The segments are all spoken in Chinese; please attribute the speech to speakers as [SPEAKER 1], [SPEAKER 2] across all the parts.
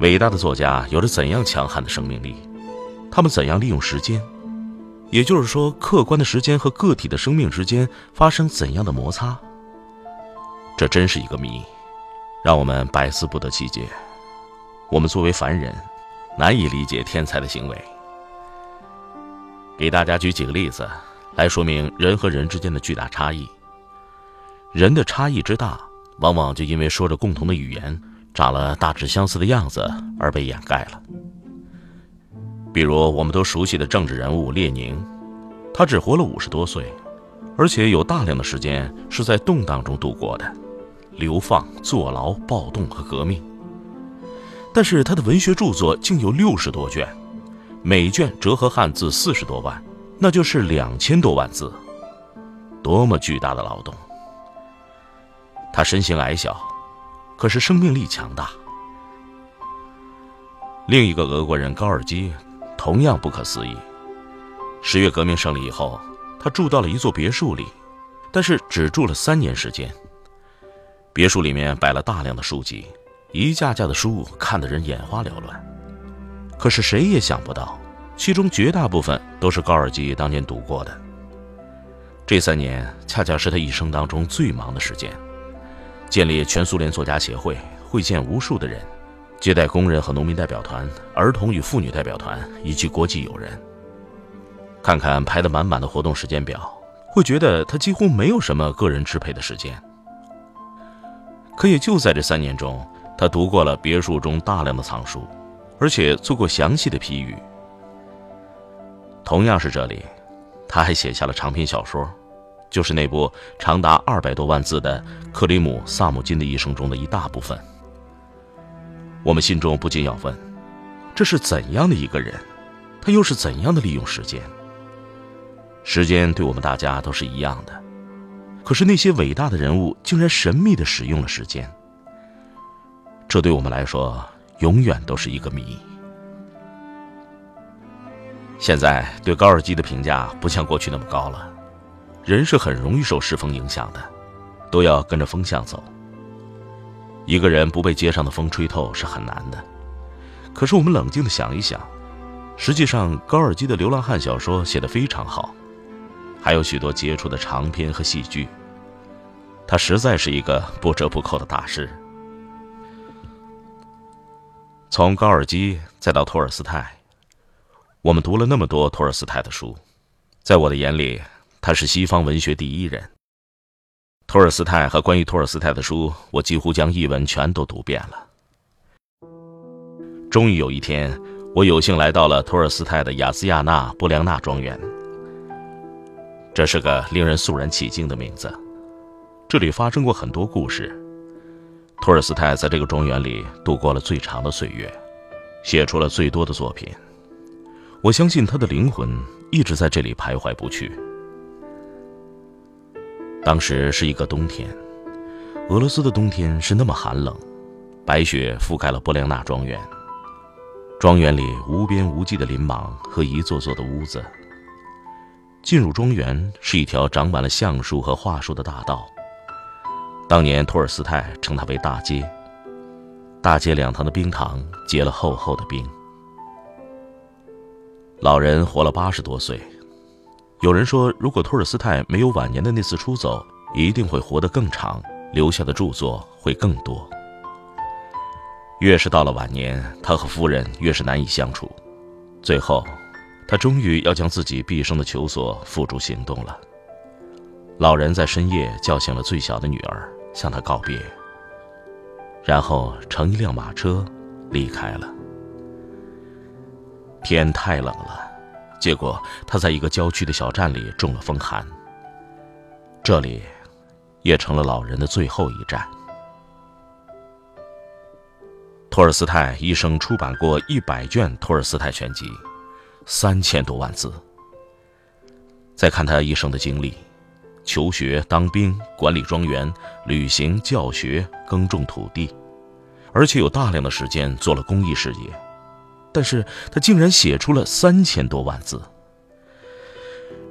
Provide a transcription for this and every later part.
[SPEAKER 1] 伟大的作家有着怎样强悍的生命力？他们怎样利用时间？也就是说，客观的时间和个体的生命之间发生怎样的摩擦？这真是一个谜，让我们百思不得其解。我们作为凡人，难以理解天才的行为。给大家举几个例子，来说明人和人之间的巨大差异。人的差异之大，往往就因为说着共同的语言。长了大致相似的样子而被掩盖了。比如我们都熟悉的政治人物列宁，他只活了五十多岁，而且有大量的时间是在动荡中度过的，流放、坐牢、暴动和革命。但是他的文学著作竟有六十多卷，每卷折合汉字四十多万，那就是两千多万字，多么巨大的劳动！他身形矮小。可是生命力强大。另一个俄国人高尔基，同样不可思议。十月革命胜利以后，他住到了一座别墅里，但是只住了三年时间。别墅里面摆了大量的书籍，一架架的书看得人眼花缭乱。可是谁也想不到，其中绝大部分都是高尔基当年读过的。这三年恰恰是他一生当中最忙的时间。建立全苏联作家协会，会见无数的人，接待工人和农民代表团、儿童与妇女代表团以及国际友人。看看排得满满的活动时间表，会觉得他几乎没有什么个人支配的时间。可也就在这三年中，他读过了别墅中大量的藏书，而且做过详细的批语。同样是这里，他还写下了长篇小说。就是那部长达二百多万字的克里姆萨姆金的一生中的一大部分。我们心中不禁要问：这是怎样的一个人？他又是怎样的利用时间？时间对我们大家都是一样的，可是那些伟大的人物竟然神秘的使用了时间。这对我们来说永远都是一个谜。现在对高尔基的评价不像过去那么高了。人是很容易受时风影响的，都要跟着风向走。一个人不被街上的风吹透是很难的。可是我们冷静的想一想，实际上高尔基的流浪汉小说写得非常好，还有许多杰出的长篇和戏剧。他实在是一个不折不扣的大师。从高尔基再到托尔斯泰，我们读了那么多托尔斯泰的书，在我的眼里。他是西方文学第一人。托尔斯泰和关于托尔斯泰的书，我几乎将译文全都读遍了。终于有一天，我有幸来到了托尔斯泰的雅斯亚纳布良纳庄园。这是个令人肃然起敬的名字，这里发生过很多故事。托尔斯泰在这个庄园里度过了最长的岁月，写出了最多的作品。我相信他的灵魂一直在这里徘徊不去。当时是一个冬天，俄罗斯的冬天是那么寒冷，白雪覆盖了波良纳庄园。庄园里无边无际的林莽和一座座的屋子。进入庄园是一条长满了橡树和桦树的大道。当年托尔斯泰称它为大街。大街两旁的冰塘结了厚厚的冰。老人活了八十多岁。有人说，如果托尔斯泰没有晚年的那次出走，一定会活得更长，留下的著作会更多。越是到了晚年，他和夫人越是难以相处。最后，他终于要将自己毕生的求索付诸行动了。老人在深夜叫醒了最小的女儿，向他告别，然后乘一辆马车离开了。天太冷了。结果，他在一个郊区的小站里中了风寒。这里，也成了老人的最后一站。托尔斯泰一生出版过一百卷《托尔斯泰全集》，三千多万字。再看他一生的经历：求学、当兵、管理庄园、旅行、教学、耕种土地，而且有大量的时间做了公益事业。但是他竟然写出了三千多万字，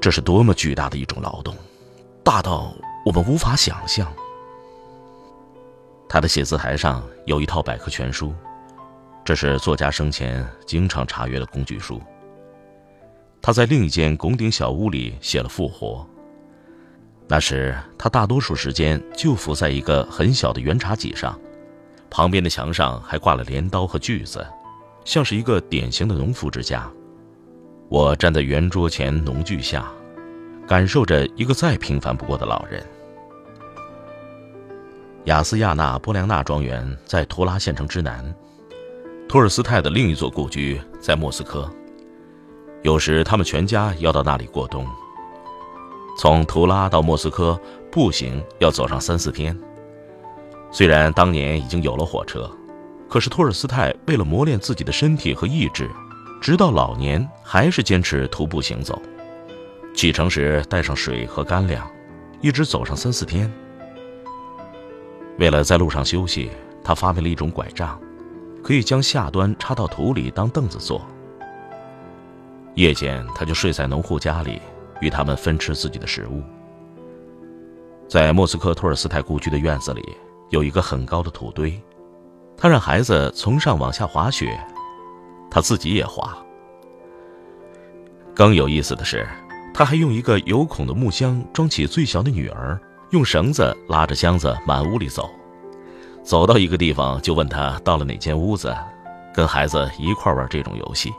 [SPEAKER 1] 这是多么巨大的一种劳动，大到我们无法想象。他的写字台上有一套百科全书，这是作家生前经常查阅的工具书。他在另一间拱顶小屋里写了《复活》，那时他大多数时间就伏在一个很小的圆茶几上，旁边的墙上还挂了镰刀和锯子，像是一个典型的农夫之家。我站在圆桌前农具下，感受着一个再平凡不过的老人。雅斯亚纳波良纳庄园在图拉县城之南，托尔斯泰的另一座故居在莫斯科。有时他们全家要到那里过冬。从图拉到莫斯科步行要走上三四天。虽然当年已经有了火车，可是托尔斯泰为了磨练自己的身体和意志，直到老年还是坚持徒步行走。启程时带上水和干粮，一直走上三四天。为了在路上休息，他发明了一种拐杖，可以将下端插到土里当凳子坐。夜间，他就睡在农户家里，与他们分吃自己的食物。在莫斯科托尔斯泰故居的院子里，有一个很高的土堆，他让孩子从上往下滑雪，他自己也滑。更有意思的是，他还用一个有孔的木箱装起最小的女儿。用绳子拉着箱子满屋里走，走到一个地方就问他到了哪间屋子，跟孩子一块玩这种游戏。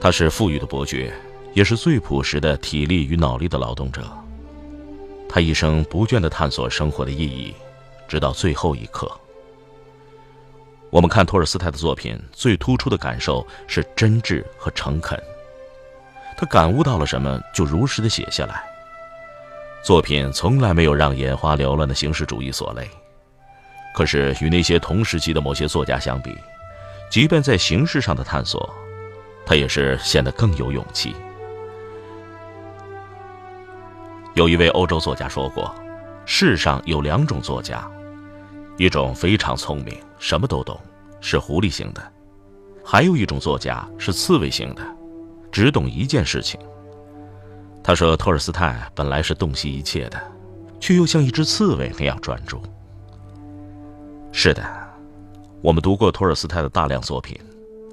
[SPEAKER 1] 他是富裕的伯爵，也是最朴实的体力与脑力的劳动者。他一生不倦地探索生活的意义，直到最后一刻。我们看托尔斯泰的作品，最突出的感受是真挚和诚恳。他感悟到了什么，就如实的写下来。作品从来没有让眼花缭乱的形式主义所累。可是与那些同时期的某些作家相比，即便在形式上的探索，他也是显得更有勇气。有一位欧洲作家说过：“世上有两种作家。”一种非常聪明，什么都懂，是狐狸型的；还有一种作家是刺猬型的，只懂一件事情。他说，托尔斯泰本来是洞悉一切的，却又像一只刺猬那样专注。是的，我们读过托尔斯泰的大量作品，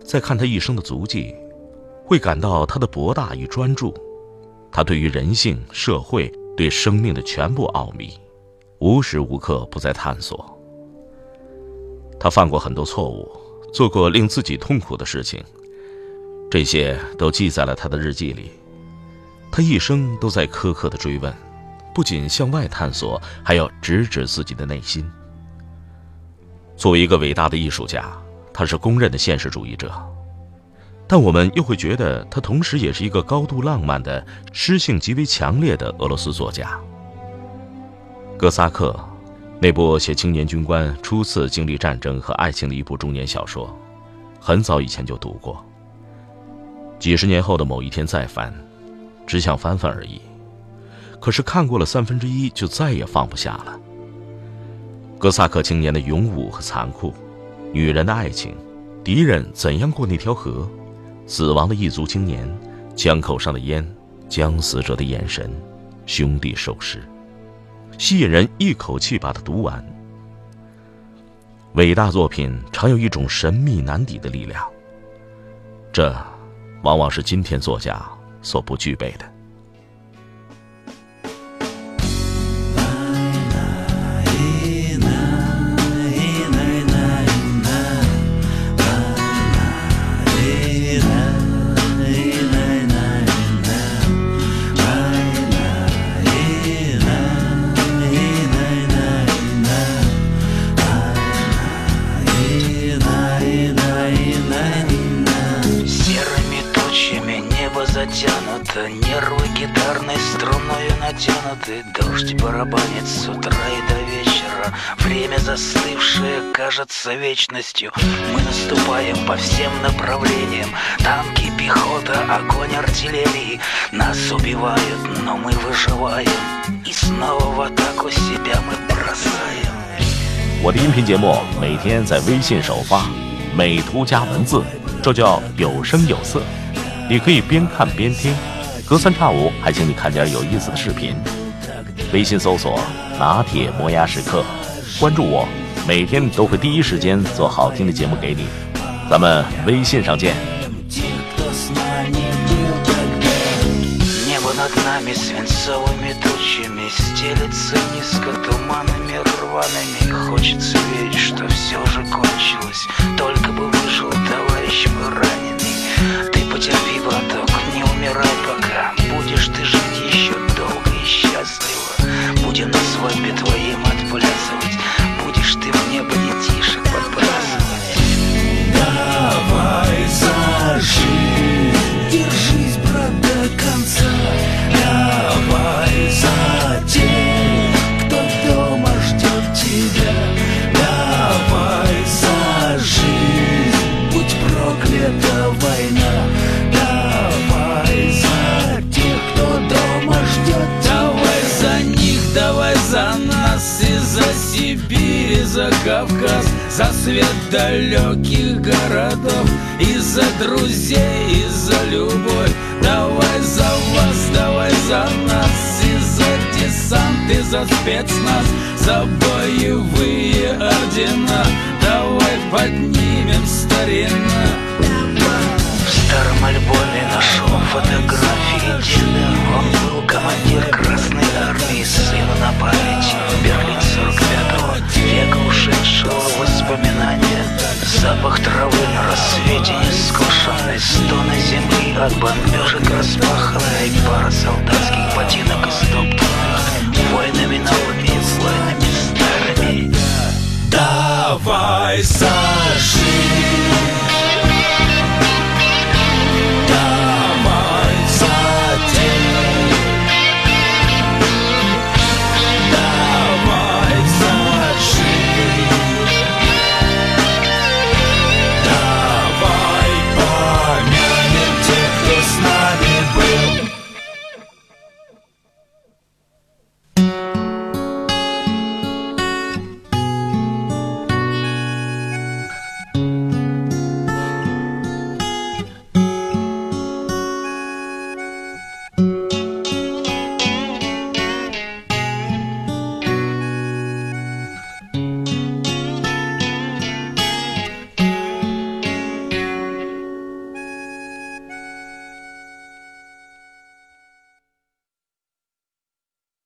[SPEAKER 1] 在看他一生的足迹，会感到他的博大与专注，他对于人性、社会、对生命的全部奥秘，无时无刻不在探索。他犯过很多错误，做过令自己痛苦的事情，这些都记在了他的日记里。他一生都在苛刻的追问，不仅向外探索，还要直指自己的内心。作为一个伟大的艺术家，他是公认的现实主义者，但我们又会觉得他同时也是一个高度浪漫的、诗性极为强烈的俄罗斯作家。哥萨克。那部写青年军官初次经历战争和爱情的一部中年小说，很早以前就读过。几十年后的某一天再翻，只想翻翻而已。可是看过了三分之一，就再也放不下了。哥萨克青年的勇武和残酷，女人的爱情，敌人怎样过那条河，死亡的异族青年，枪口上的烟，将死者的眼神，兄弟受尸。吸引人一口气把它读完。伟大作品常有一种神秘难抵的力量，这往往是今天作家所不具备的。
[SPEAKER 2] затянуто, не минуты Дождь барабанит с утра и до вечера Время застывшее кажется вечностью Мы наступаем по всем направлениям Танки, пехота, огонь артиллерии Нас убивают, но мы выживаем И снова в атаку себя мы бросаем
[SPEAKER 1] 我的音频节目每天在微信首发，美图加文字，这叫有声有色。 你可以边看边听，隔三差五还请你看点有意思的视频。微信搜索“拿铁磨牙时刻”，关注我，每天都会第一时间做好听的节目给你。咱们微信上见。
[SPEAKER 2] Небо над нами свинцовыми тучами Стелется низко туманами рваными Хочется верить, что все же кончилось Только бы выжил товарищ мой раненый Ты Потерпи, браток, не умирай пока. Будешь ты жить еще долго и счастливо. Будем на свадьбе твоим отплясывать. Будешь ты в небо детишек подбрасывать.
[SPEAKER 3] Давай зажи, держись, брат, до конца. Давай за за Кавказ, за свет далеких городов, и за друзей, и за любовь. Давай за вас, давай за нас, и за десант, и за спецназ, за боевые ордена. Давай поднимем старина.
[SPEAKER 2] В старом альбоме нашел фотографии деда Он был командир Красной Армии, сыну на память Берлин 45-го, века ушедшего воспоминания Запах травы на рассвете Несклашенный стоны земли От бомбежек распаханной Пара солдатских ботинок истоптанных Войнами новыми, войнами старыми Давай сожжем